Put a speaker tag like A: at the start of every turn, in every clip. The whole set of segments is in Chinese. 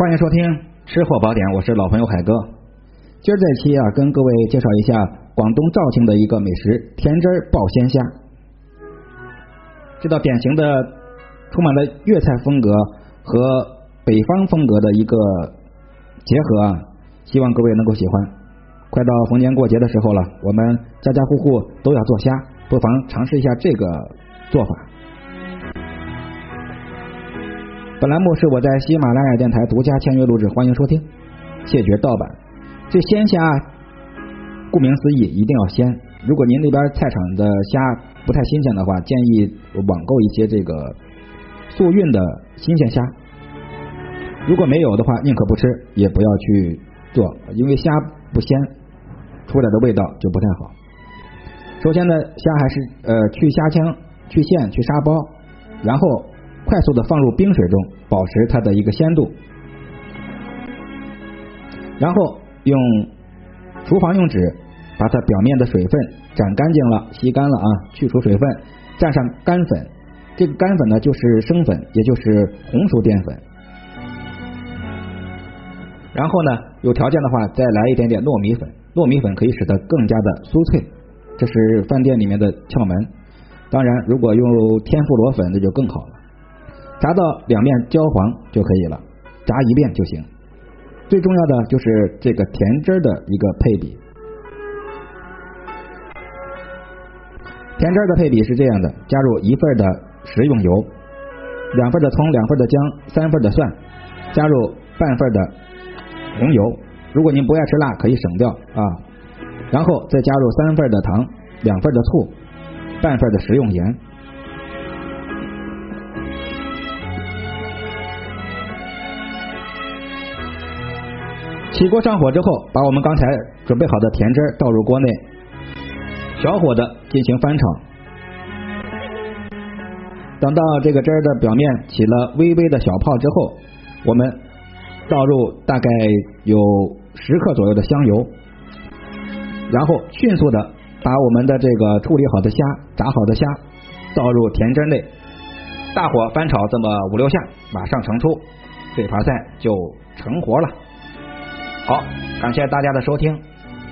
A: 欢迎收听《吃货宝典》，我是老朋友海哥。今儿这期啊，跟各位介绍一下广东肇庆的一个美食——甜汁爆鲜虾。这道典型的、充满了粤菜风格和北方风格的一个结合啊，希望各位能够喜欢。快到逢年过节的时候了，我们家家户户都要做虾，不妨尝试一下这个做法。本栏目是我在喜马拉雅电台独家签约录制，欢迎收听，谢绝盗版。这鲜虾，顾名思义，一定要鲜。如果您那边菜场的虾不太新鲜的话，建议网购一些这个速运的新鲜虾。如果没有的话，宁可不吃，也不要去做，因为虾不鲜，出来的味道就不太好。首先呢，虾还是呃去虾枪、去线、去沙包，然后。快速的放入冰水中，保持它的一个鲜度，然后用厨房用纸把它表面的水分沾干净了，吸干了啊，去除水分，蘸上干粉，这个干粉呢就是生粉，也就是红薯淀粉。然后呢，有条件的话再来一点点糯米粉，糯米粉可以使得更加的酥脆，这是饭店里面的窍门。当然，如果用天妇罗粉那就更好了。炸到两面焦黄就可以了，炸一遍就行。最重要的就是这个甜汁的一个配比。甜汁的配比是这样的：加入一份的食用油，两份的葱，两份的姜，三份的蒜，加入半份的红油。如果您不爱吃辣，可以省掉啊。然后再加入三份的糖，两份的醋，半份的食用盐。起锅上火之后，把我们刚才准备好的甜汁倒入锅内，小火的进行翻炒。等到这个汁儿的表面起了微微的小泡之后，我们倒入大概有十克左右的香油，然后迅速的把我们的这个处理好的虾、炸好的虾倒入甜汁内，大火翻炒这么五六下，马上盛出，这盘菜就成活了。好，感谢大家的收听。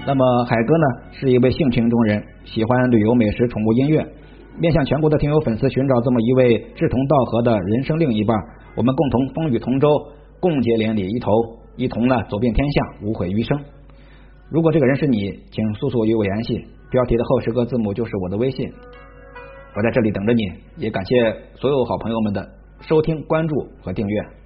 A: 那么海哥呢，是一位性情中人，喜欢旅游、美食、宠物、音乐，面向全国的听友粉丝寻找这么一位志同道合的人生另一半，我们共同风雨同舟，共结连理，一头一同呢走遍天下，无悔余生。如果这个人是你，请速速与我联系，标题的后十个字母就是我的微信，我在这里等着你。也感谢所有好朋友们的收听、关注和订阅。